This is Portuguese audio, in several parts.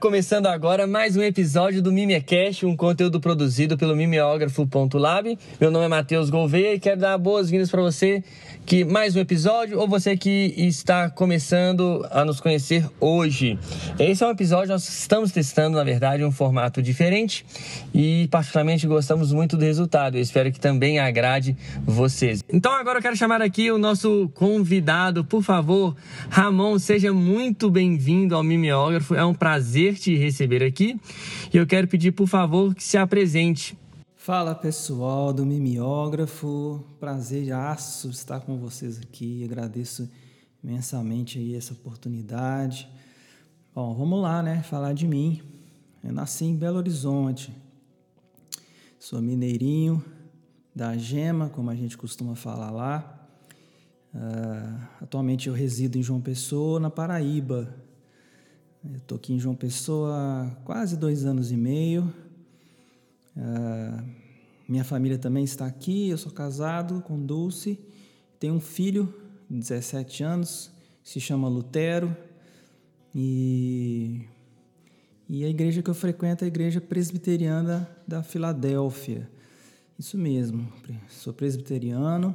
começando agora mais um episódio do Mimecast, um conteúdo produzido pelo mimeógrafo.lab. Meu nome é Matheus Gouveia e quero dar boas-vindas para você que mais um episódio ou você que está começando a nos conhecer hoje. Esse é um episódio nós estamos testando, na verdade, um formato diferente e particularmente gostamos muito do resultado. Eu espero que também agrade vocês. Então agora eu quero chamar aqui o nosso convidado, por favor, Ramon, seja muito bem-vindo ao Mimeógrafo. É um prazer te receber aqui e eu quero pedir, por favor, que se apresente. Fala pessoal do Mimeógrafo, prazer aço estar com vocês aqui, agradeço imensamente aí essa oportunidade. Bom, vamos lá, né? Falar de mim. Eu nasci em Belo Horizonte, sou mineirinho da Gema, como a gente costuma falar lá. Uh, atualmente eu resido em João Pessoa, na Paraíba. Estou aqui em João Pessoa há quase dois anos e meio. Uh, minha família também está aqui. Eu sou casado com Dulce. Tenho um filho de 17 anos, se chama Lutero. E, e a igreja que eu frequento é a igreja presbiteriana da Filadélfia. Isso mesmo, sou presbiteriano.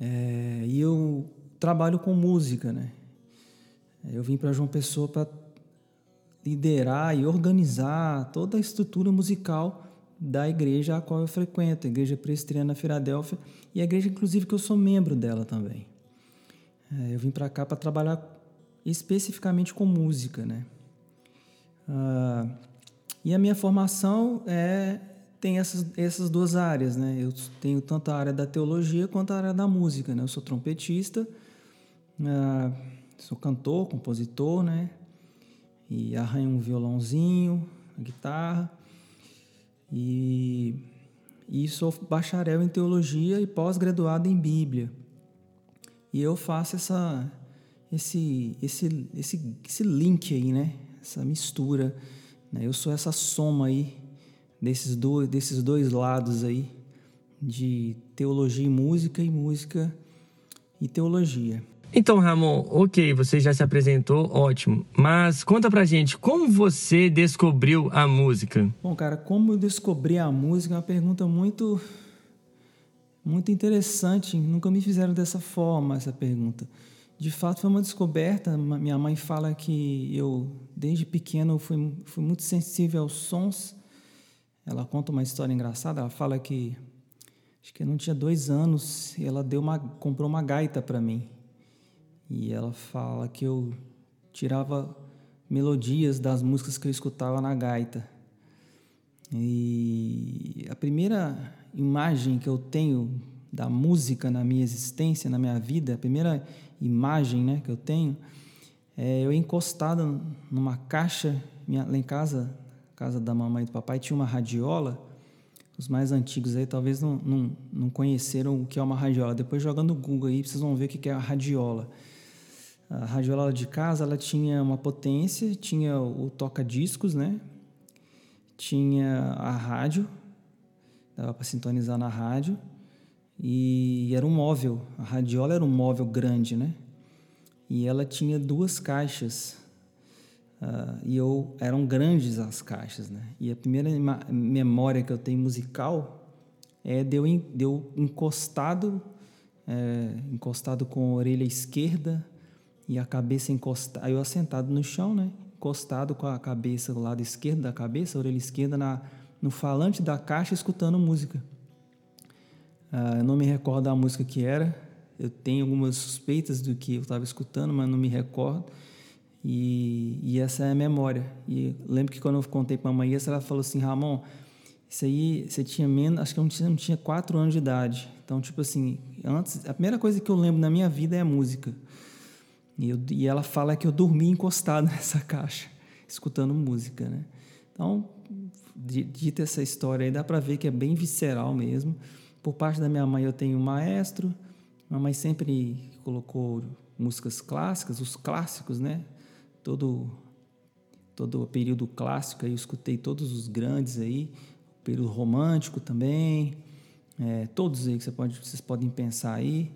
É, e eu trabalho com música, né? Eu vim para João Pessoa para liderar e organizar toda a estrutura musical da igreja a qual eu frequento, a Igreja Presbiteriana Filadélfia, e a igreja, inclusive, que eu sou membro dela também. É, eu vim para cá para trabalhar especificamente com música, né? Ah, e a minha formação é tem essas, essas duas áreas, né? Eu tenho tanto a área da teologia quanto a área da música, né? Eu sou trompetista, ah, sou cantor, compositor, né? E arranho um violãozinho, guitarra. E, e sou bacharel em teologia e pós-graduado em Bíblia. E eu faço essa, esse, esse, esse, esse link aí, né? Essa mistura. Né? Eu sou essa soma aí desses dois, desses dois lados aí de teologia e música e música e teologia. Então, Ramon, ok, você já se apresentou, ótimo. Mas conta pra gente, como você descobriu a música? Bom, cara, como eu descobri a música é uma pergunta muito muito interessante. Nunca me fizeram dessa forma essa pergunta. De fato, foi uma descoberta. Minha mãe fala que eu, desde pequeno, fui, fui muito sensível aos sons. Ela conta uma história engraçada. Ela fala que acho que eu não tinha dois anos e ela deu uma, comprou uma gaita para mim. E ela fala que eu tirava melodias das músicas que eu escutava na gaita. E a primeira imagem que eu tenho da música na minha existência, na minha vida, a primeira imagem né, que eu tenho é eu encostado numa caixa, minha, lá em casa, casa da mamãe e do papai, tinha uma radiola. Os mais antigos aí talvez não, não, não conheceram o que é uma radiola. Depois jogando no Google aí, vocês vão ver o que é a radiola. A radiola de casa, ela tinha uma potência, tinha o toca-discos, né? Tinha a rádio, dava para sintonizar na rádio, e era um móvel. A radiola era um móvel grande, né? E ela tinha duas caixas. Uh, e eu eram grandes as caixas, né? E a primeira memória que eu tenho musical é de eu, de eu encostado, é, encostado com a orelha esquerda e a cabeça encostada, eu assentado no chão, né? Encostado com a cabeça, o lado esquerdo da cabeça, a orelha esquerda na, no falante da caixa, escutando música. Uh, eu não me recordo da música que era, eu tenho algumas suspeitas do que eu estava escutando, mas não me recordo. E, e, essa é a memória. E lembro que quando eu contei para a mãe ela falou assim: Ramon, isso aí você tinha menos, acho que eu não tinha, não tinha quatro anos de idade. Então, tipo assim, antes, a primeira coisa que eu lembro na minha vida é a música. E, eu, e ela fala que eu dormi encostado nessa caixa, escutando música, né? Então, dita essa história aí, dá para ver que é bem visceral mesmo. Por parte da minha mãe, eu tenho um maestro, Mamãe sempre colocou músicas clássicas, os clássicos, né? Todo todo o período clássico aí, eu escutei todos os grandes aí, o período romântico também, é, todos aí que você pode, vocês podem pensar aí,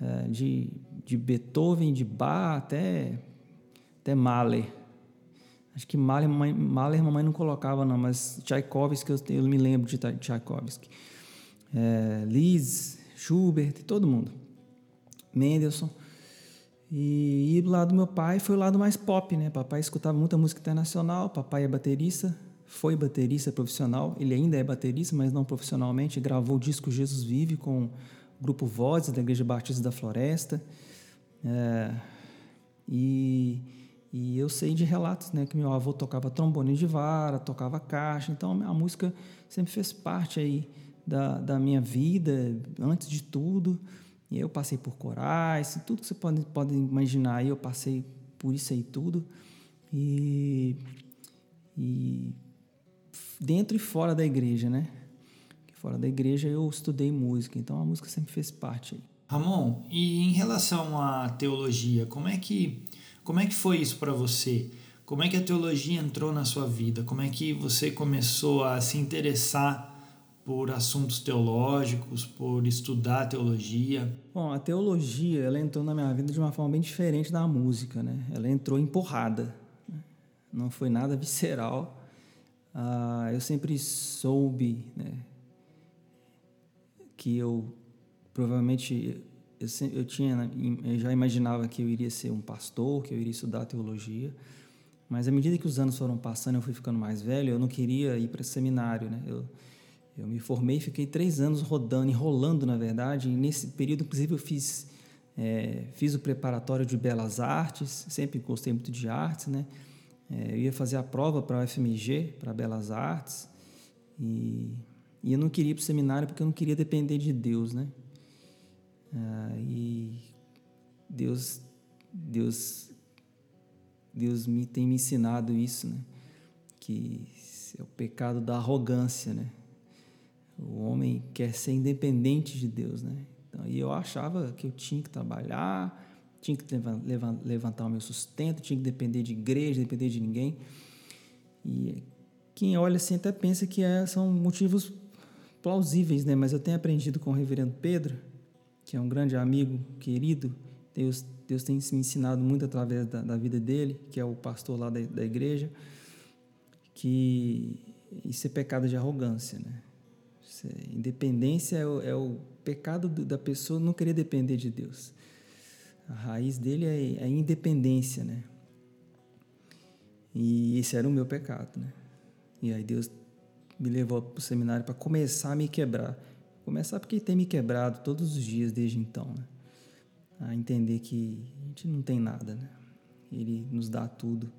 é, de, de Beethoven, de Bach até, até Mahler. Acho que Mahler, mamãe, Mahler mamãe não colocava não, mas Tchaikovsky, eu, eu me lembro de Tchaikovsky. É, Liszt, Schubert, todo mundo. Mendelssohn. E, e do lado do meu pai foi o lado mais pop, né? Papai escutava muita música internacional, papai é baterista, foi baterista profissional, ele ainda é baterista, mas não profissionalmente, gravou o disco Jesus Vive com o grupo Vozes da Igreja Batista da Floresta. É, e, e eu sei de relatos, né, que meu avô tocava trombone de vara, tocava caixa, então a música sempre fez parte aí da, da minha vida, antes de tudo. E eu passei por corais, tudo que você pode, pode imaginar aí, eu passei por isso aí tudo. E, e dentro e fora da igreja, né? Fora da igreja eu estudei música, então a música sempre fez parte aí. Ramon, e em relação à teologia, como é que como é que foi isso para você? Como é que a teologia entrou na sua vida? Como é que você começou a se interessar por assuntos teológicos, por estudar teologia? Bom, a teologia ela entrou na minha vida de uma forma bem diferente da música, né? Ela entrou empurrada, né? não foi nada visceral. Ah, eu sempre soube, né, que eu provavelmente eu, eu tinha eu já imaginava que eu iria ser um pastor, que eu iria estudar teologia. Mas à medida que os anos foram passando, eu fui ficando mais velho, eu não queria ir para seminário, né? Eu, eu me formei, fiquei três anos rodando, enrolando, na verdade. E nesse período, inclusive, eu fiz, é, fiz o preparatório de Belas Artes, sempre gostei muito de artes, né? É, eu ia fazer a prova para a UFMG, para Belas Artes, e, e, eu não queria ir para o seminário porque eu não queria depender de Deus, né? Ah, e Deus, Deus, Deus me tem me ensinado isso, né? Que é o pecado da arrogância, né? O homem quer ser independente de Deus, né? Então, e eu achava que eu tinha que trabalhar, tinha que levantar o meu sustento, tinha que depender de igreja, depender de ninguém. E quem olha assim até pensa que é, são motivos plausíveis, né? Mas eu tenho aprendido com o reverendo Pedro, que é um grande amigo, querido. Deus, Deus tem me ensinado muito através da, da vida dele, que é o pastor lá da, da igreja, que isso é pecado de arrogância, né? Independência é o, é o pecado da pessoa não querer depender de Deus. A raiz dele é, é a independência, né? E esse era o meu pecado, né? E aí Deus me levou para o seminário para começar a me quebrar. Começar porque tem me quebrado todos os dias desde então, né? A entender que a gente não tem nada, né? Ele nos dá tudo.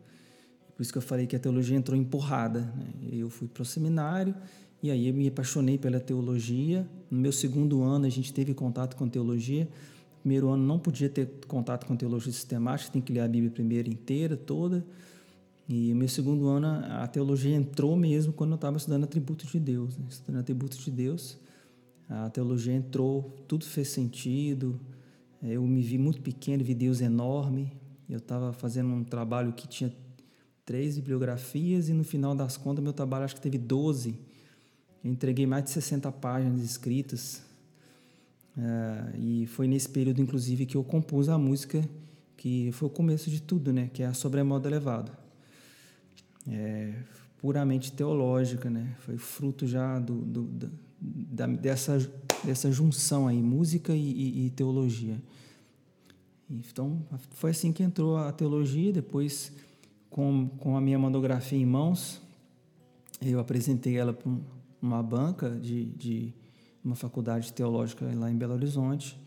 Por isso que eu falei que a teologia entrou empurrada. Né? Eu fui para o seminário e aí eu me apaixonei pela teologia. No meu segundo ano a gente teve contato com teologia. No primeiro ano não podia ter contato com teologia sistemática, tem que ler a Bíblia primeiro inteira, toda. E no meu segundo ano a teologia entrou mesmo quando eu estava estudando atributos de Deus. Né? Estudando atributos de Deus, a teologia entrou, tudo fez sentido. Eu me vi muito pequeno, vi Deus enorme. Eu estava fazendo um trabalho que tinha três bibliografias e no final das contas meu trabalho acho que teve doze eu entreguei mais de 60 páginas escritas. Uh, e foi nesse período, inclusive, que eu compus a música que foi o começo de tudo, né? Que é a Sobre Modo Elevado. É, puramente teológica, né? Foi fruto já do, do da, dessa, dessa junção aí, música e, e, e, teologia. Então, foi assim que entrou a teologia. Depois, com, com a minha monografia em mãos, eu apresentei ela para um, uma banca de, de uma faculdade teológica lá em Belo Horizonte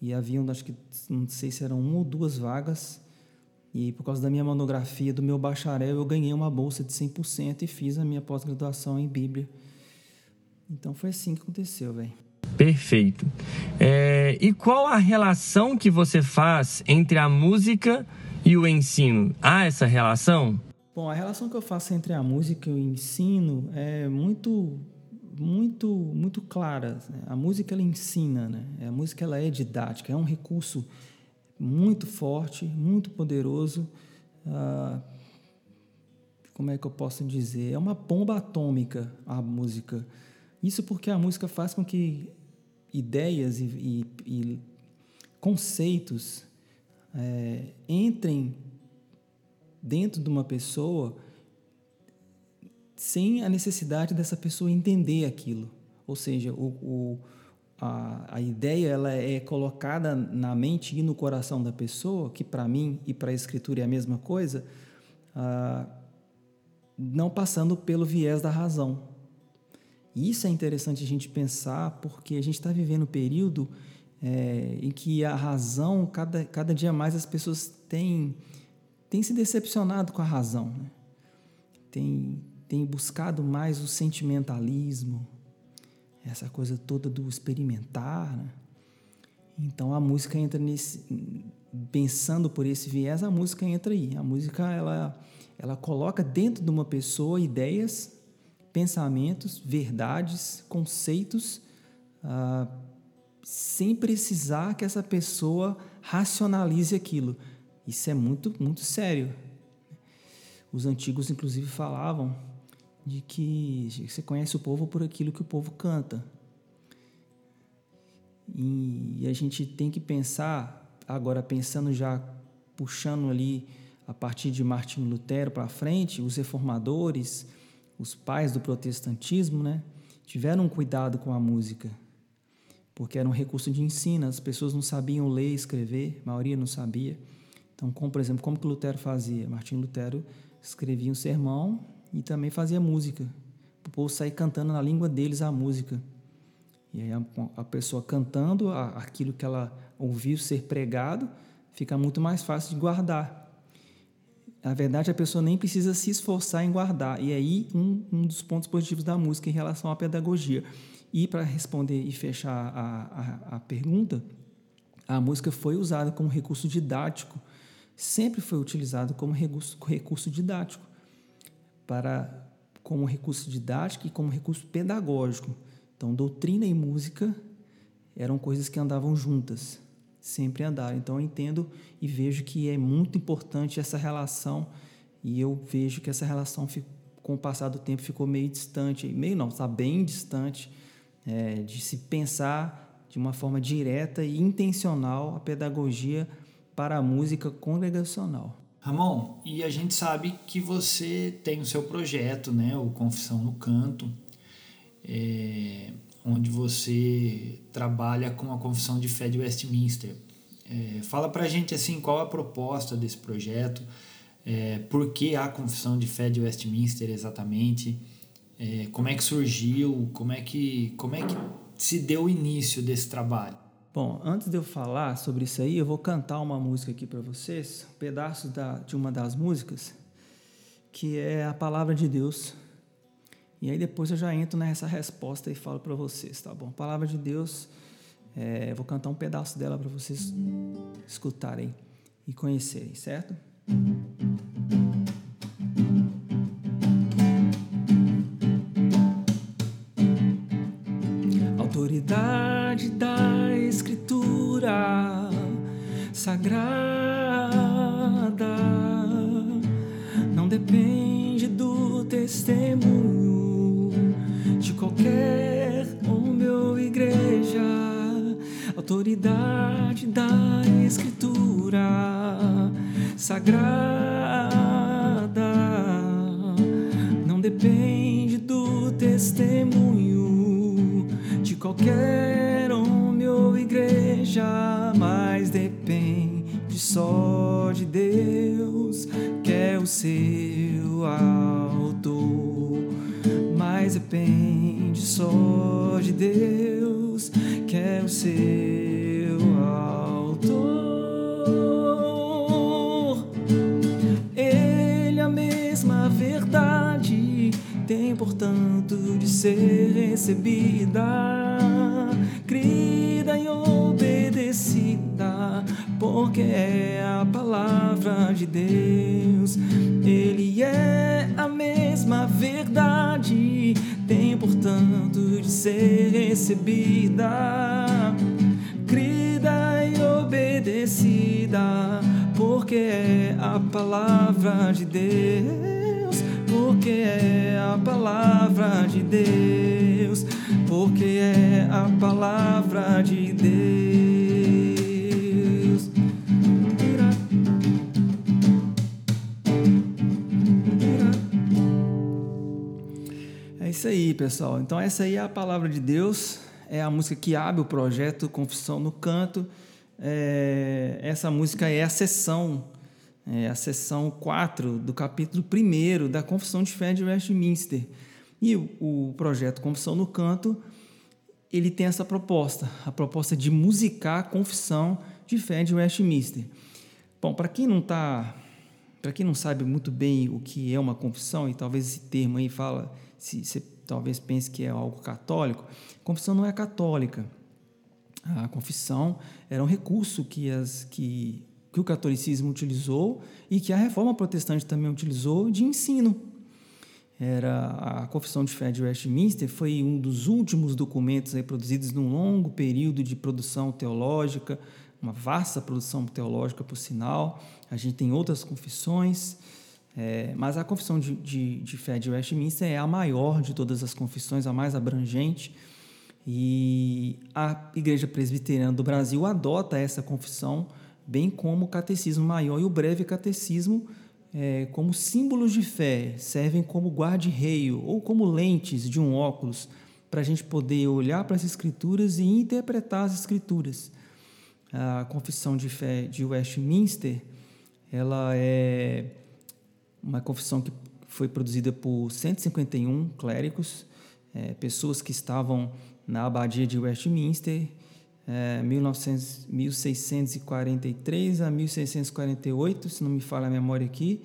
e haviam, acho que não sei se eram uma ou duas vagas e por causa da minha monografia, do meu bacharel, eu ganhei uma bolsa de 100% e fiz a minha pós-graduação em Bíblia. Então foi assim que aconteceu, velho. Perfeito. É, e qual a relação que você faz entre a música e o ensino? Há essa relação? Bom, a relação que eu faço entre a música e o ensino é muito muito muito claras. Né? A música ela ensina, né? A música ela é didática, é um recurso muito forte, muito poderoso. Ah, como é que eu posso dizer? É uma bomba atômica a música. Isso porque a música faz com que ideias e, e, e conceitos é, entrem dentro de uma pessoa sem a necessidade dessa pessoa entender aquilo. Ou seja, o, o, a, a ideia ela é colocada na mente e no coração da pessoa, que para mim e para a escritura é a mesma coisa, ah, não passando pelo viés da razão. E isso é interessante a gente pensar, porque a gente está vivendo um período é, em que a razão, cada, cada dia mais as pessoas têm, têm se decepcionado com a razão. Né? Tem buscado mais o sentimentalismo, essa coisa toda do experimentar. Né? Então a música entra nesse, pensando por esse viés, a música entra aí. A música ela, ela coloca dentro de uma pessoa ideias, pensamentos, verdades, conceitos, ah, sem precisar que essa pessoa racionalize aquilo. Isso é muito, muito sério. Os antigos, inclusive, falavam de que você conhece o povo por aquilo que o povo canta. E a gente tem que pensar, agora pensando já, puxando ali a partir de Martinho Lutero para frente, os reformadores, os pais do protestantismo, né, tiveram cuidado com a música, porque era um recurso de ensino, as pessoas não sabiam ler e escrever, a maioria não sabia. Então, como, por exemplo, como que Lutero fazia? Martinho Lutero escrevia um sermão e também fazia música. O povo sair cantando na língua deles a música. E aí a, a pessoa cantando a, aquilo que ela ouviu ser pregado, fica muito mais fácil de guardar. Na verdade, a pessoa nem precisa se esforçar em guardar. E aí, um, um dos pontos positivos da música em relação à pedagogia. E para responder e fechar a, a, a pergunta, a música foi usada como recurso didático, sempre foi utilizado como recurso, recurso didático para como recurso didático e como recurso pedagógico. Então, doutrina e música eram coisas que andavam juntas, sempre andaram. Então, eu entendo e vejo que é muito importante essa relação e eu vejo que essa relação, com o passar do tempo, ficou meio distante, meio não, está bem distante é, de se pensar de uma forma direta e intencional a pedagogia para a música congregacional. Ramon, e a gente sabe que você tem o seu projeto, né, o Confissão no Canto, é, onde você trabalha com a Confissão de Fé de Westminster. É, fala pra gente assim qual a proposta desse projeto, é, por que a Confissão de Fé de Westminster exatamente, é, como é que surgiu, como é que, como é que se deu o início desse trabalho. Bom, antes de eu falar sobre isso aí, eu vou cantar uma música aqui para vocês, um pedaço da, de uma das músicas, que é a palavra de Deus. E aí depois eu já entro nessa resposta e falo para vocês, tá bom? Palavra de Deus, é, vou cantar um pedaço dela para vocês escutarem e conhecerem, certo? Autoridade da Escritura Sagrada não depende do testemunho qualquer homem ou igreja. Autoridade da Escritura Sagrada não depende do testemunho de qualquer homem ou igreja, mas depende só de Deus, que é o seu autor. Mas depende só de Deus, que é o seu autor. Ele é a mesma verdade tem, portanto, de ser recebida, crida e obedecida, porque é a palavra de Deus. Ele é a mesma verdade, de ser recebida, crida e obedecida, porque é a palavra de Deus, porque é a palavra de Deus, porque é a palavra de Deus. Pessoal. Então, essa aí é a palavra de Deus, é a música que abre o projeto Confissão no Canto. É, essa música é a sessão, é a sessão 4 do capítulo 1 da Confissão de Fé de Westminster. E o, o projeto Confissão no Canto, ele tem essa proposta, a proposta de musicar a Confissão de Fé de Westminster. Bom, para quem não está, para quem não sabe muito bem o que é uma confissão, e talvez esse termo aí fala se você talvez pense que é algo católico, a confissão não é católica. A confissão era um recurso que, as, que, que o catolicismo utilizou e que a reforma protestante também utilizou de ensino. Era a Confissão de Fé de Westminster foi um dos últimos documentos produzidos num longo período de produção teológica, uma vasta produção teológica, por sinal. A gente tem outras confissões, é, mas a confissão de, de, de, fé de Westminster é a maior de todas as confissões, a mais abrangente. E a Igreja Presbiteriana do Brasil adota essa confissão, bem como o Catecismo Maior e o Breve Catecismo, é, como símbolos de fé, servem como guarda-reio ou como lentes de um óculos para a gente poder olhar para as Escrituras e interpretar as Escrituras. A confissão de fé de Westminster, ela é uma confissão que foi produzida por 151 clérigos, é, pessoas que estavam na abadia de Westminster, é, 1900, 1643 a 1648, se não me falha a memória aqui,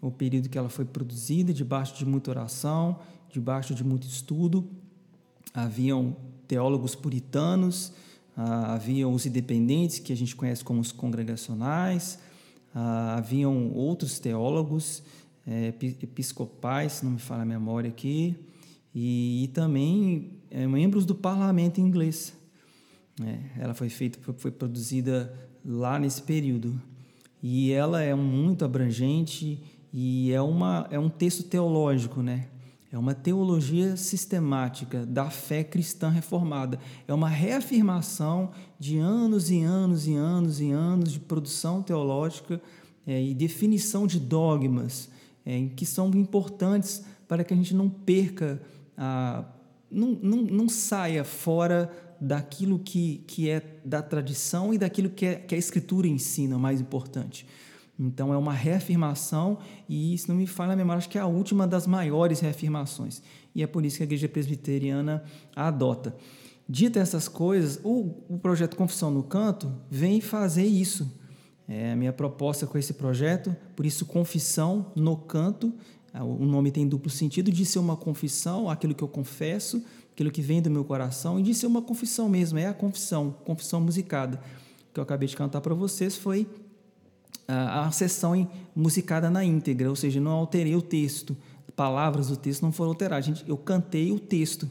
o período que ela foi produzida, debaixo de muita oração, debaixo de muito estudo. Haviam teólogos puritanos, ah, haviam os independentes, que a gente conhece como os congregacionais, ah, haviam outros teólogos é, episcopais, se não me falha a memória aqui, e, e também é, membros do parlamento inglês. É, ela foi feita, foi produzida lá nesse período. E ela é muito abrangente e é, uma, é um texto teológico, né? É uma teologia sistemática da fé cristã reformada. É uma reafirmação de anos e anos e anos e anos de produção teológica é, e definição de dogmas é, que são importantes para que a gente não perca, a, não, não, não saia fora daquilo que, que é da tradição e daquilo que, é, que a Escritura ensina, mais importante. Então, é uma reafirmação, e se não me falha a memória, acho que é a última das maiores reafirmações. E é por isso que a Igreja Presbiteriana a adota. Dita essas coisas, o, o projeto Confissão no Canto vem fazer isso é a minha proposta com esse projeto, por isso confissão no canto, ah, o nome tem duplo sentido de ser uma confissão, aquilo que eu confesso, aquilo que vem do meu coração, e de ser uma confissão mesmo, é a confissão, confissão musicada. O que eu acabei de cantar para vocês foi a, sessão musicada na íntegra, ou seja, não alterei o texto, palavras do texto não foram alteradas, gente, eu cantei o texto.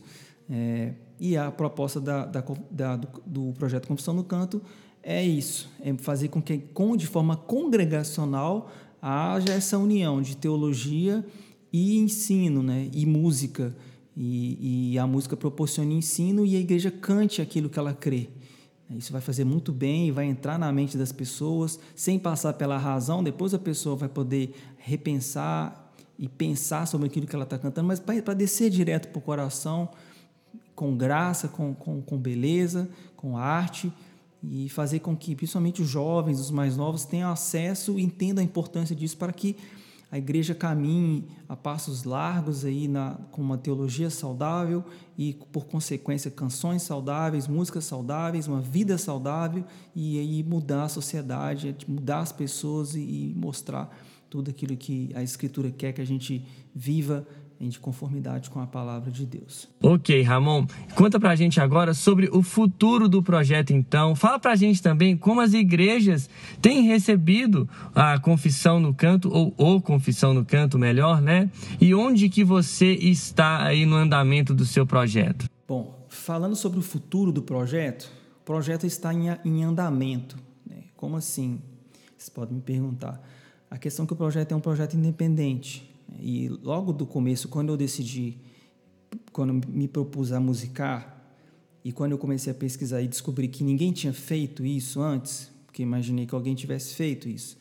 É, e a proposta da, da, da do, do projeto Confissão no Canto é isso, é fazer com que, com, de forma congregacional, haja essa união de teologia e ensino, né? e música. E, e a música proporciona ensino e a igreja cante aquilo que ela crê. Isso vai fazer muito bem e vai entrar na mente das pessoas, sem passar pela razão. Depois a pessoa vai poder repensar e pensar sobre aquilo que ela está cantando, mas para descer direto para o coração, com graça, com, com, com beleza, com arte e fazer com que, principalmente os jovens, os mais novos, tenham acesso e entendam a importância disso para que a igreja caminhe a passos largos aí na, com uma teologia saudável e, por consequência, canções saudáveis, músicas saudáveis, uma vida saudável e aí mudar a sociedade, mudar as pessoas e, e mostrar tudo aquilo que a Escritura quer que a gente viva de conformidade com a palavra de Deus. Ok, Ramon. Conta pra gente agora sobre o futuro do projeto, então. Fala pra gente também como as igrejas têm recebido a confissão no canto, ou confissão no canto, melhor, né? E onde que você está aí no andamento do seu projeto. Bom, falando sobre o futuro do projeto, o projeto está em, em andamento. Né? Como assim? Vocês podem me perguntar. A questão é que o projeto é um projeto independente. E logo do começo, quando eu decidi, quando me propus a musicar, e quando eu comecei a pesquisar e descobri que ninguém tinha feito isso antes, porque imaginei que alguém tivesse feito isso,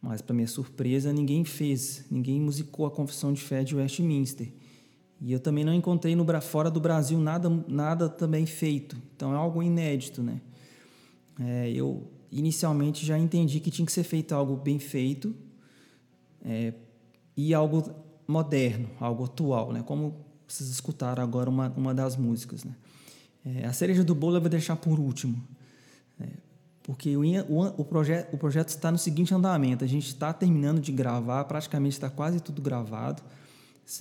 mas para minha surpresa, ninguém fez, ninguém musicou a Confissão de Fé de Westminster. E eu também não encontrei no fora do Brasil nada, nada também feito. Então é algo inédito, né? É, eu inicialmente já entendi que tinha que ser feito algo bem feito é, e algo moderno, algo atual, né? Como vocês escutaram agora uma, uma das músicas, né? É, a cereja do bolo eu vou deixar por último, é, porque o, o, o, proje o projeto está no seguinte andamento: a gente está terminando de gravar, praticamente está quase tudo gravado.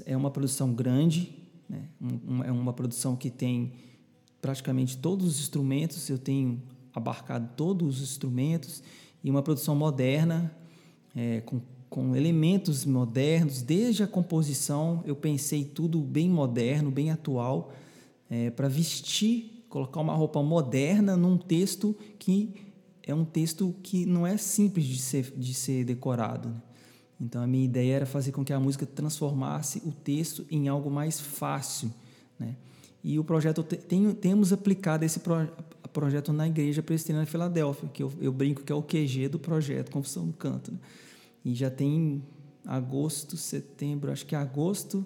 É uma produção grande, né? um, é uma produção que tem praticamente todos os instrumentos, eu tenho abarcado todos os instrumentos, e uma produção moderna, é, com, com elementos modernos, desde a composição, eu pensei tudo bem moderno, bem atual é, para vestir, colocar uma roupa moderna num texto que é um texto que não é simples de ser, de ser decorado. Né? Então a minha ideia era fazer com que a música transformasse o texto em algo mais fácil. Né? E o projeto, tem, temos aplicado esse pro, projeto na Igreja Presbiteriana de Filadélfia, que eu, eu, brinco que é o QG do projeto Confissão do Canto. Né? E já tem agosto, setembro, acho que agosto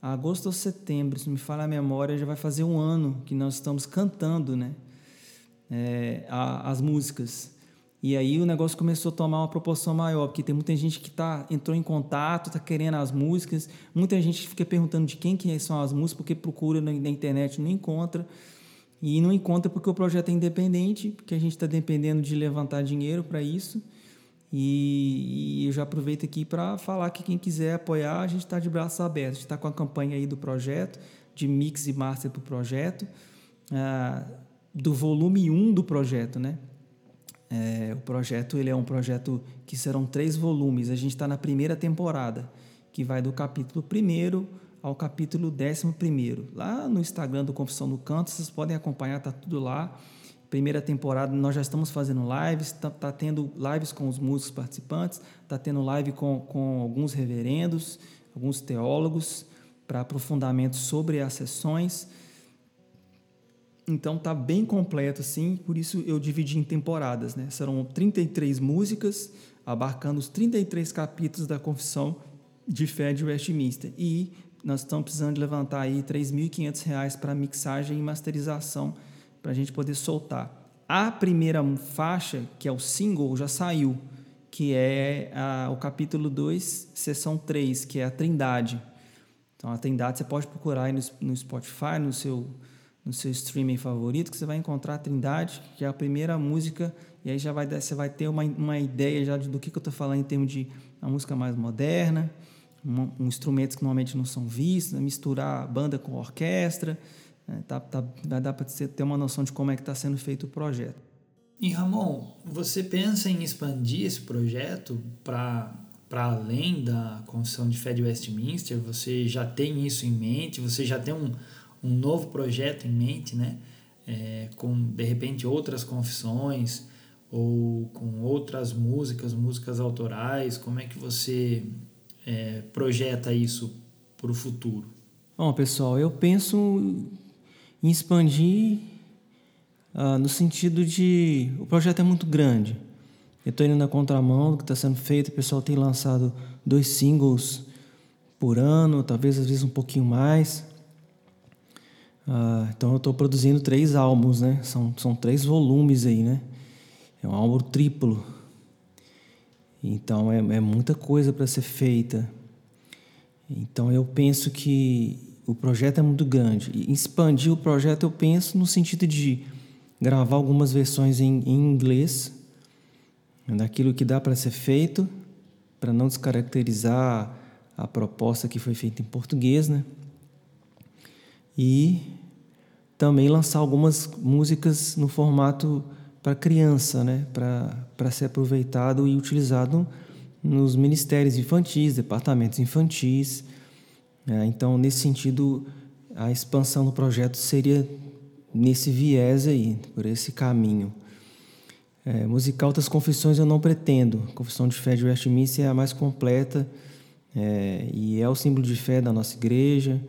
agosto ou setembro, se me falar a memória, já vai fazer um ano que nós estamos cantando né, é, a, as músicas. E aí o negócio começou a tomar uma proporção maior, porque tem muita gente que tá, entrou em contato, está querendo as músicas, muita gente fica perguntando de quem que são as músicas, porque procura na, na internet não encontra. E não encontra porque o projeto é independente, porque a gente está dependendo de levantar dinheiro para isso. E, e, eu já aproveito aqui para falar que quem quiser apoiar, a gente está de braços abertos. A gente está com a campanha aí do projeto, de mix e master para o projeto, ah, do volume 1 do projeto, né? É, o projeto ele é um projeto que serão três volumes. A gente está na primeira temporada, que vai do capítulo 1 ao capítulo 11. Lá no Instagram do Confissão do Canto, vocês podem acompanhar, está tudo lá primeira temporada nós já estamos fazendo lives, está tá tendo lives com os músicos participantes, está tendo live com, com alguns reverendos, alguns teólogos, para aprofundamento sobre as sessões. Então tá bem completo assim, por isso eu dividi em temporadas, né? Serão 33 músicas, abarcando os 33 capítulos da Confissão de Fé de Westminster. E nós estamos precisando levantar aí R$ 3.500 para mixagem e masterização para a gente poder soltar. A primeira faixa, que é o single, já saiu, que é a, o capítulo 2, sessão 3, que é a Trindade. Então, a Trindade você pode procurar aí no, no Spotify, no seu, no seu streaming favorito, que você vai encontrar a Trindade, que é a primeira música, e aí já vai, você vai ter uma, uma ideia já do que, que eu estou falando em termos de uma música mais moderna, um, um, instrumentos que normalmente não são vistos, né? misturar banda com orquestra, é, tá, tá, vai dar para ter uma noção de como é que está sendo feito o projeto. E Ramon, você pensa em expandir esse projeto para para além da Constituição de Fé de Westminster? Você já tem isso em mente? Você já tem um, um novo projeto em mente, né? É, com de repente outras confissões ou com outras músicas, músicas autorais? Como é que você é, projeta isso para o futuro? Bom, pessoal, eu penso em expandir uh, no sentido de o projeto é muito grande. Eu estou indo na contramão do que está sendo feito. O pessoal tem lançado dois singles por ano, talvez às vezes um pouquinho mais. Uh, então eu estou produzindo três álbuns, né? São, são três volumes aí, né? É um álbum triplo. Então é, é muita coisa para ser feita. Então eu penso que o projeto é muito grande. E expandir o projeto, eu penso no sentido de gravar algumas versões em, em inglês, daquilo que dá para ser feito, para não descaracterizar a proposta que foi feita em português, né? E também lançar algumas músicas no formato para criança, né? Para ser aproveitado e utilizado nos ministérios infantis, departamentos infantis, é, então, nesse sentido, a expansão do projeto seria nesse viés aí, por esse caminho. É, musical das confissões eu não pretendo. A confissão de fé de Westminster é a mais completa é, e é o símbolo de fé da nossa igreja.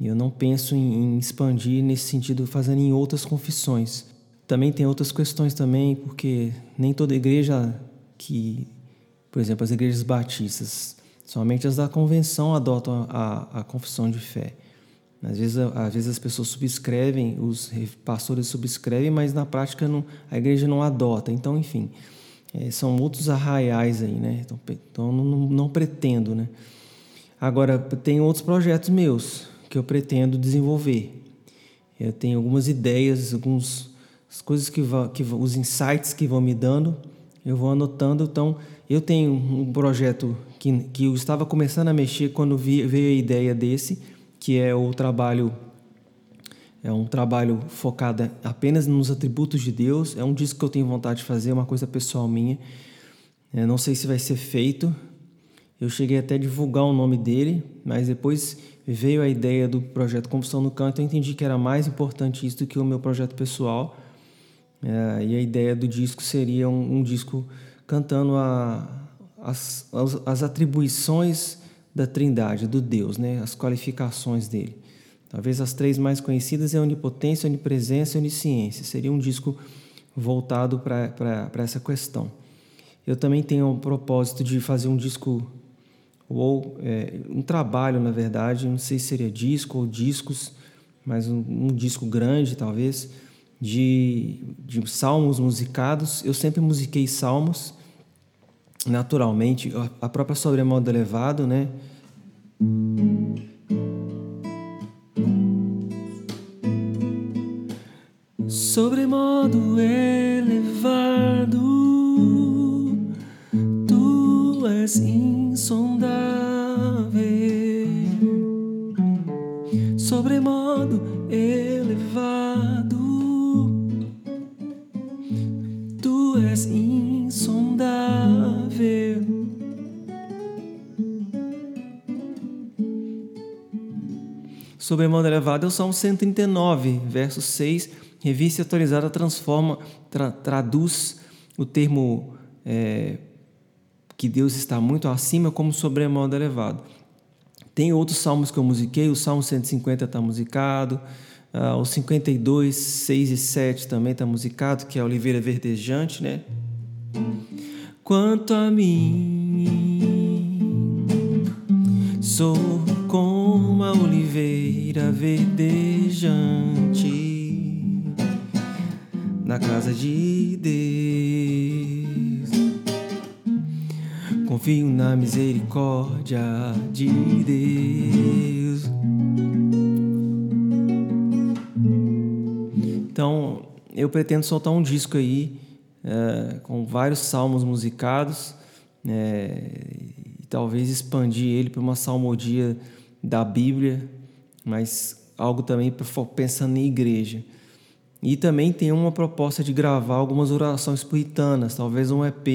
E eu não penso em, em, expandir nesse sentido, fazendo em outras confissões. Também tem outras questões também, porque nem toda igreja que, por exemplo, as igrejas batistas, somente as da convenção adotam a, a confissão de fé. Às vezes, às vezes as pessoas subscrevem, os pastores subscrevem, mas na prática não, a igreja não adota. Então, enfim, é, são outros arraiais aí, né? Então, então não, não, pretendo, né? Agora, tem outros projetos meus que eu pretendo desenvolver. Eu tenho algumas ideias, algumas coisas que, que os insights que vão me dando, eu vou anotando. Então, eu tenho um projeto que, que eu estava começando a mexer quando vi, veio a ideia desse que é o trabalho é um trabalho focado apenas nos atributos de Deus. É um disco que eu tenho vontade de fazer, uma coisa pessoal minha. Eu não sei se vai ser feito. Eu cheguei até a divulgar o nome dele, mas depois veio a ideia do projeto Confissão no Canto. Eu entendi que era mais importante isso do que o meu projeto pessoal. É, e a ideia do disco seria um, um disco cantando a, as, as atribuições da Trindade, do Deus, né? as qualificações dele. Talvez as três mais conhecidas é onipotência, onipresença e onisciência. Seria um disco voltado para essa questão. Eu também tenho o propósito de fazer um disco, ou é, um trabalho, na verdade, não sei se seria disco ou discos, mas um, um disco grande, talvez, de, de salmos musicados. Eu sempre musiquei salmos, naturalmente, a própria sobremodo elevado, né? Sobremodo elevado, tu és insondável. Sobremodo elevado, tu és insondável. Sobremodo elevado é o Salmo 139, verso 6. Revista atualizada transforma, tra, traduz o termo é, que Deus está muito acima como sobremodo elevado. Tem outros salmos que eu musiquei, o Salmo 150 está musicado, uh, o 52, 6 e 7 também está musicado, que é Oliveira Verdejante, né? Quanto a mim, sou a verdejante na casa de Deus. Confio na misericórdia de Deus. Então, eu pretendo soltar um disco aí é, com vários salmos musicados é, e talvez expandir ele para uma salmodia da Bíblia, mas algo também pensando em igreja. E também tem uma proposta de gravar algumas orações puritanas, talvez um EP.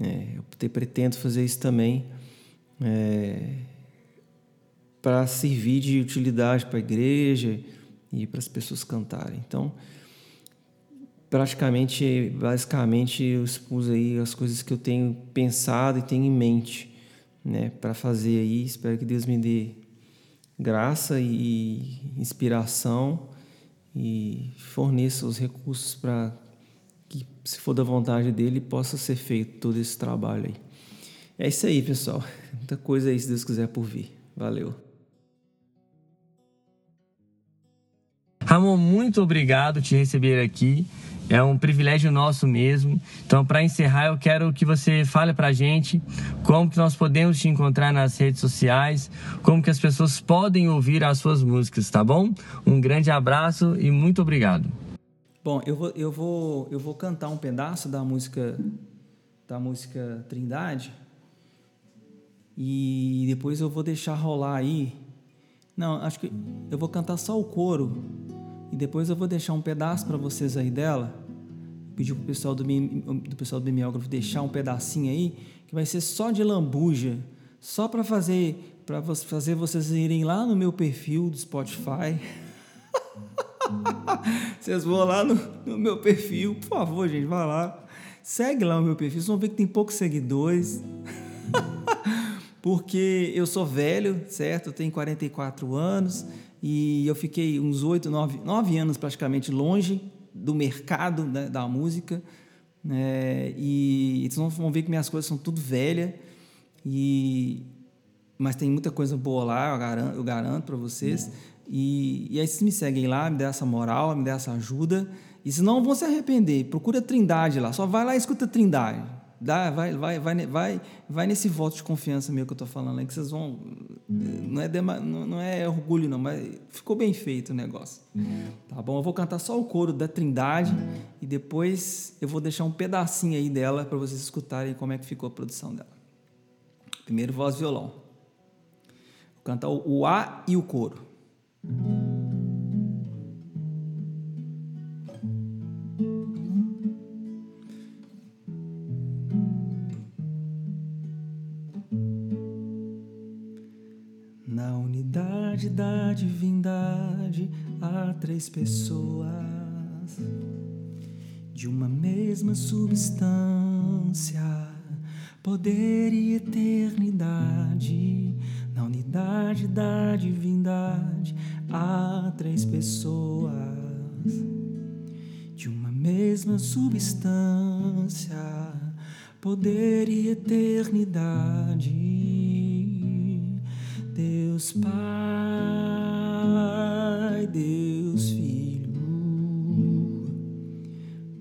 É, eu pretendo fazer isso também é, para servir de utilidade para a igreja e para as pessoas cantarem. Então, praticamente, basicamente, eu expus aí as coisas que eu tenho pensado e tenho em mente né, para fazer aí. Espero que Deus me dê graça e inspiração e forneça os recursos para que, se for da vontade dele, possa ser feito todo esse trabalho aí. É isso aí, pessoal. Muita coisa aí, se Deus quiser, por vir. Valeu. Ramon, muito obrigado te receber aqui. É um privilégio nosso mesmo. Então, para encerrar, eu quero que você fale para a gente como que nós podemos te encontrar nas redes sociais, como que as pessoas podem ouvir as suas músicas, tá bom? Um grande abraço e muito obrigado. Bom, eu vou, eu vou, eu vou cantar um pedaço da música da música Trindade e depois eu vou deixar rolar aí. Não, acho que eu vou cantar só o coro e depois eu vou deixar um pedaço para vocês aí dela. Pedir pro pessoal do, do pessoal do mimeógrafo deixar um pedacinho aí, que vai ser só de lambuja, só para fazer para fazer vocês irem lá no meu perfil do Spotify. vocês vão lá no, no, meu perfil, por favor, gente, vai lá. Segue lá o meu perfil, vocês vão ver que tem poucos seguidores. Porque eu sou velho, certo? Eu tenho 44 anos e eu fiquei uns 8, 9, 9 anos praticamente longe do mercado né, da música. Né? E vocês vão ver que minhas coisas são tudo velha. E, mas tem muita coisa boa lá, eu garanto, eu garanto para vocês. E, e aí vocês me seguem lá, me dê essa moral, me dê essa ajuda. E se não vão se arrepender, procura Trindade lá. Só vai lá e escuta Trindade. Dá, vai, vai, vai, vai, vai nesse voto de confiança meu que eu tô falando aí, que vocês vão. Não é, dema, não, é orgulho, não, mas ficou bem feito o negócio. Tá bom? Eu vou cantar só o coro da Trindade e depois eu vou deixar um pedacinho aí dela para vocês escutarem como é que ficou a produção dela. Primeiro voz violão. Vou cantar o A e o coro. Três pessoas de uma mesma substância, poder e eternidade. Na unidade da divindade há três pessoas de uma mesma substância, poder e eternidade. Deus Pai, Deus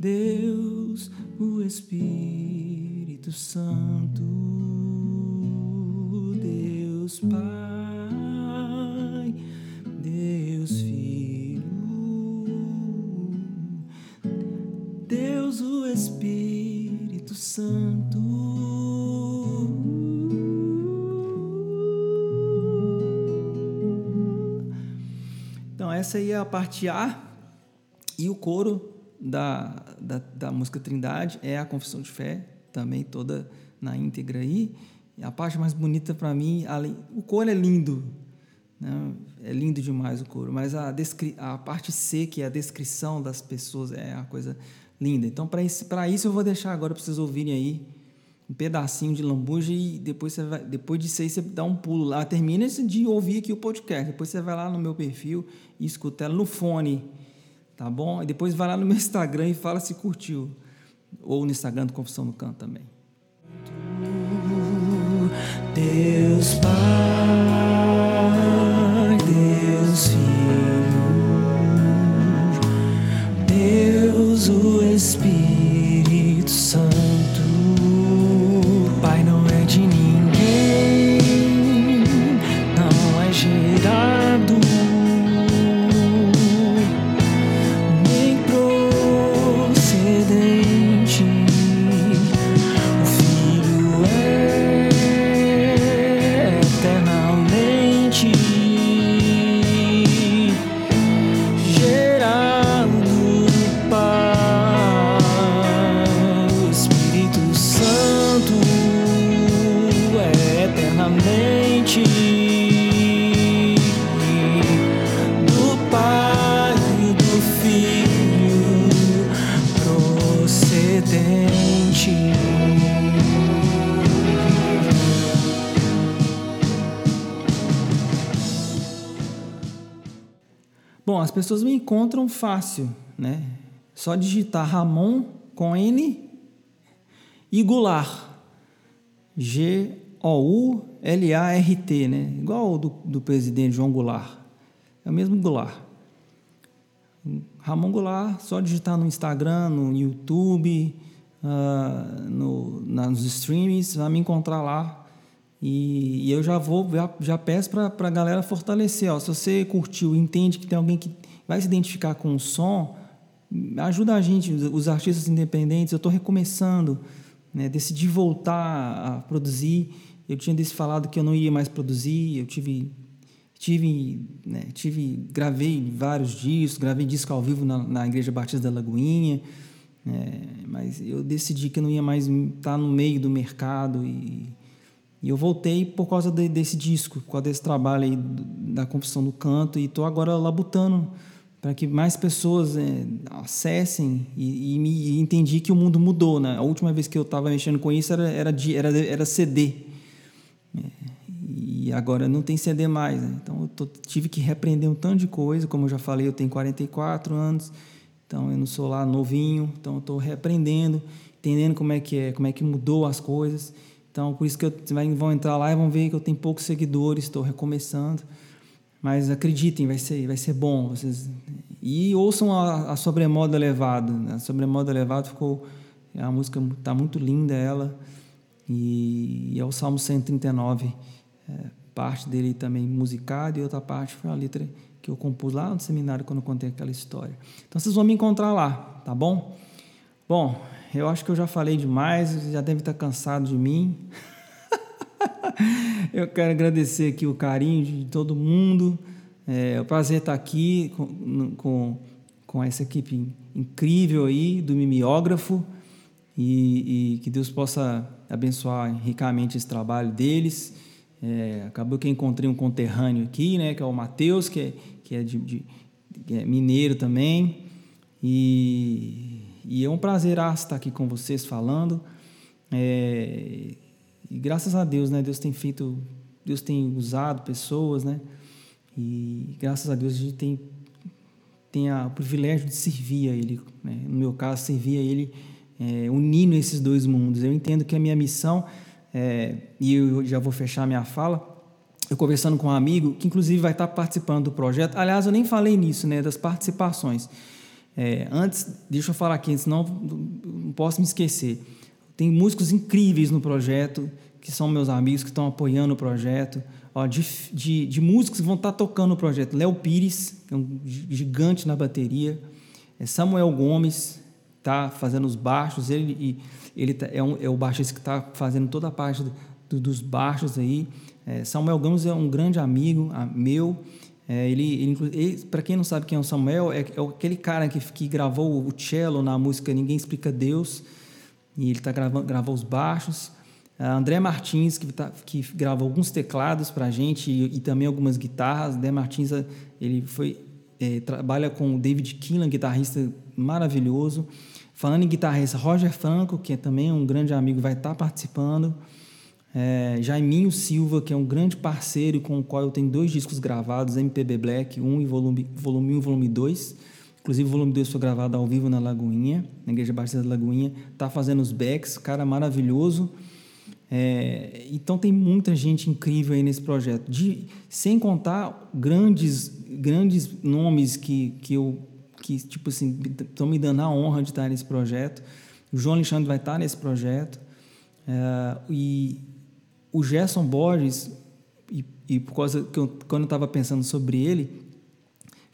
Deus o Espírito Santo, Deus Pai, Deus Filho, Deus o Espírito Santo. essa aí é a parte A e o coro da, da, da, música Trindade é a Confissão de Fé, também toda na íntegra aí. E a parte mais bonita para mim, além, o coro é lindo, né? é lindo demais o coro, mas a, descri, a parte C, que é a descrição das pessoas, é uma coisa linda. Então, para isso, isso, eu vou deixar agora para vocês ouvirem aí um pedacinho de lambuja e depois, você vai, depois disso aí você dá um pulo lá, termina de ouvir aqui o podcast, depois você vai lá no meu perfil e escuta ela no fone, tá bom? E depois vai lá no meu Instagram e fala se curtiu, ou no Instagram do Confissão no Canto também. Deus Pai, Deus Filho, Deus o Espírito Santo. Pessoas me encontram fácil, né? Só digitar Ramon com N e Goulart. G-O-U-L-A-R-T, né? Igual do, do presidente João Goulart. É o mesmo Goulart. Ramon Goulart, só digitar no Instagram, no YouTube, uh, no, nos streams, vai me encontrar lá. E, e eu já vou, já, já peço para a galera fortalecer. Ó, se você curtiu, entende que tem alguém que vai se identificar com o som, ajuda a gente, os artistas independentes. Eu estou recomeçando, né, decidi voltar a produzir. Eu tinha falado que eu não ia mais produzir. Eu tive, tive, né, tive, gravei vários discos, gravei disco ao vivo na, na Igreja Batista da Lagoinha. É, mas eu decidi que eu não ia mais estar no meio do mercado e, E eu voltei por causa de, desse disco, por causa desse trabalho aí da confissão do canto, e estou agora labutando para que mais pessoas é, acessem e, e, me, e entendi que o mundo mudou. Né? A última vez que eu estava mexendo com isso era, era, era, era CD. É, e agora não tem CD mais. Né? Então eu tô, tive que reaprender um tanto de coisa. Como eu já falei, eu tenho 44 anos, então eu não sou lá novinho, então eu estou reaprendendo, entendendo como é que é, como é que mudou as coisas. Então por isso que eu, vão entrar lá e vão ver que eu tenho poucos seguidores, estou recomeçando. Mas acreditem, vai ser, vai ser bom. Vocês... E ouçam a, a Sobremodo Elevado. A Sobremodo Elevado ficou. A música está muito linda, ela. E, e é o Salmo 139. É, parte dele também musicado e outra parte foi a letra que eu compus lá no seminário quando eu contei aquela história. Então vocês vão me encontrar lá, tá bom? Bom, eu acho que eu já falei demais, já deve estar cansado de mim. Eu quero agradecer aqui o carinho de todo mundo. É, é um prazer estar aqui com, com, com essa equipe incrível aí do Mimeógrafo e, e, que Deus possa abençoar ricamente esse trabalho deles. É, acabou que encontrei um conterrâneo aqui, né, que é o Matheus, que é, que é, de, de que é mineiro também. E, e, é um prazer estar aqui com vocês falando. É, e graças a Deus, né? Deus tem feito, Deus tem usado pessoas, né? E graças a Deus a gente tem tem a, o privilégio de servir a Ele, né? No meu caso, servir a Ele é, unindo esses dois mundos. Eu entendo que a minha missão é, e eu já vou fechar minha fala. Eu conversando com um amigo que inclusive vai estar participando do projeto. Aliás, eu nem falei nisso, né? Das participações. É, antes, deixa eu falar aqui, senão não posso me esquecer. Tem músicos incríveis no projeto, que são meus amigos que estão apoiando o projeto. Ó, de, de, de, músicos que vão estar tocando o projeto. Léo Pires, que é um gigante na bateria. É Samuel Gomes, está fazendo os baixos. Ele, ele tá, é, um, é o baixista que está fazendo toda a parte do, dos baixos aí. É, Samuel Gomes é um grande amigo meu. É, ele, ele, ele para quem não sabe quem é o Samuel, é, é aquele cara que, que gravou o cello na música Ninguém Explica Deus e ele tá gravando, gravou os baixos. André Martins, que, tá, que gravou alguns teclados para a gente e, e, também algumas guitarras. André Martins ele foi, é, trabalha com o David Keelan, guitarrista maravilhoso. Falando em guitarrista, Roger Franco, que é também um grande amigo, vai estar tá participando. É, Jaiminho Silva, que é um grande parceiro com o qual eu tenho dois discos gravados, MPB Black, um e volume, volume 1 e volume 2. Inclusive, o volume 2 foi gravado ao vivo na Lagoinha, na Igreja Batista da Lagoinha. Tá fazendo os backs, cara maravilhoso. É, então, tem muita gente incrível aí nesse projeto. De, sem contar grandes, grandes nomes que, que eu que tipo assim estão me dando a honra de estar nesse projeto. O João Alexandre vai estar nesse projeto é, e o Gerson Borges e, e por causa que eu, quando eu estava pensando sobre ele,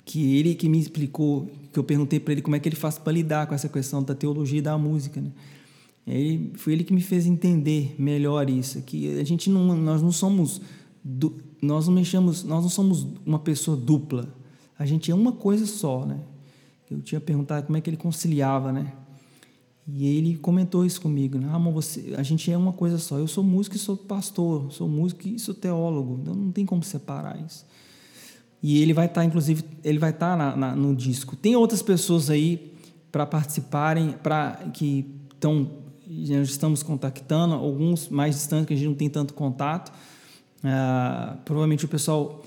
que ele que me explicou que eu perguntei para ele como é que ele faz para lidar com essa questão da teologia e da música, né? Ele, foi ele que me fez entender melhor isso, que a gente não, nós não somos, nós não mexemos, nós não somos uma pessoa dupla, a gente é uma coisa só, né? Eu tinha perguntado como é que ele conciliava, né? E ele comentou isso comigo, né? Ah, você, a gente é uma coisa só. Eu sou músico e sou pastor, sou músico e sou teólogo, então não tem como separar isso. E ele vai estar, tá, inclusive, ele vai estar tá no disco. Tem outras pessoas aí para participarem, para que estão, estamos contactando, alguns mais distantes que a gente não tem tanto contato. Ah, provavelmente o pessoal,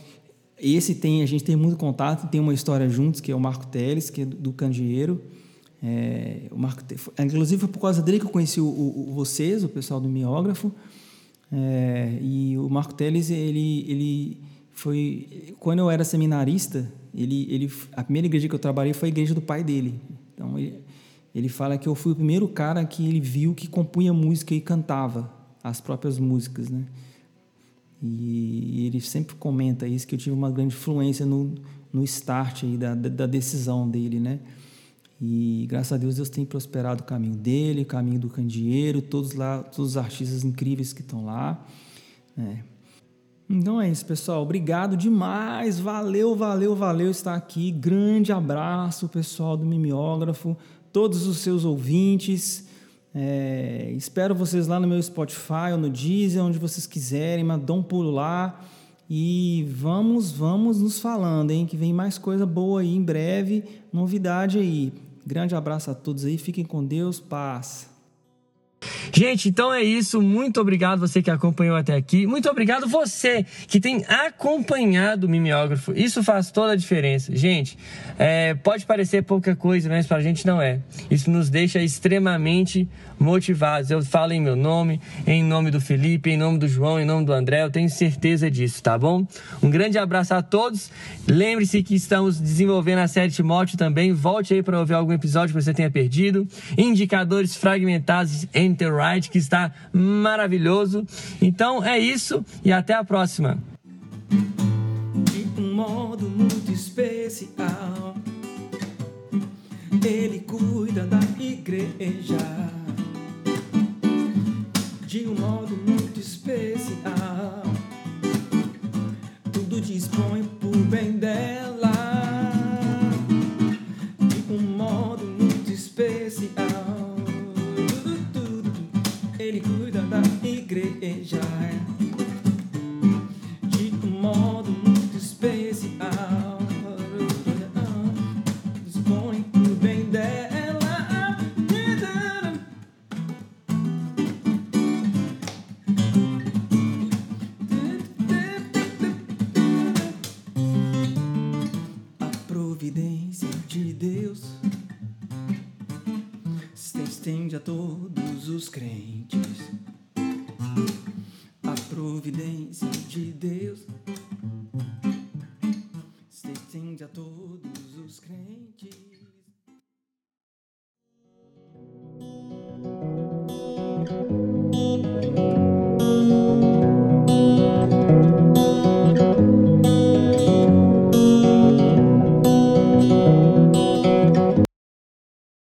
esse tem, a gente tem muito contato, tem uma história juntos, que é o Marco Teles, que é do Candeeiro. É, o Marco, inclusive foi por causa dele que eu conheci o, o, vocês, o pessoal do Miógrafo. É, e o Marco Teles, ele, ele foi quando eu era seminarista, ele, ele a primeira igreja que eu trabalhei foi a igreja do pai dele. Então ele, ele fala que eu fui o primeiro cara que ele viu que compunha música e cantava as próprias músicas, né? E ele sempre comenta isso que eu tive uma grande influência no, no start aí da, da decisão dele, né? E graças a Deus Deus tem prosperado o caminho dele, o caminho do candeeiro, todos lá, todos os artistas incríveis que estão lá. Né? Então é isso, pessoal. Obrigado demais. Valeu, valeu, valeu estar aqui. Grande abraço, pessoal do Mimeógrafo, todos os seus ouvintes. É, espero vocês lá no meu Spotify ou no Deezer, onde vocês quiserem, mas dá um pulo lá. E vamos, vamos nos falando, hein? Que vem mais coisa boa aí em breve, novidade aí. Grande abraço a todos aí, fiquem com Deus, paz. Gente, então é isso. Muito obrigado você que acompanhou até aqui. Muito obrigado você que tem acompanhado o mimeógrafo. Isso faz toda a diferença. Gente, é, pode parecer pouca coisa, mas pra gente não é. Isso nos deixa extremamente motivados. Eu falo em meu nome, em nome do Felipe, em nome do João, em nome do André. Eu tenho certeza disso, tá bom? Um grande abraço a todos. Lembre-se que estamos desenvolvendo a série Timóteo também. Volte aí para ouvir algum episódio que você tenha perdido. Indicadores fragmentados Enter Right, que está maravilhoso. Então é isso e até a próxima. De um modo muito especial, Ele cuida da igreja.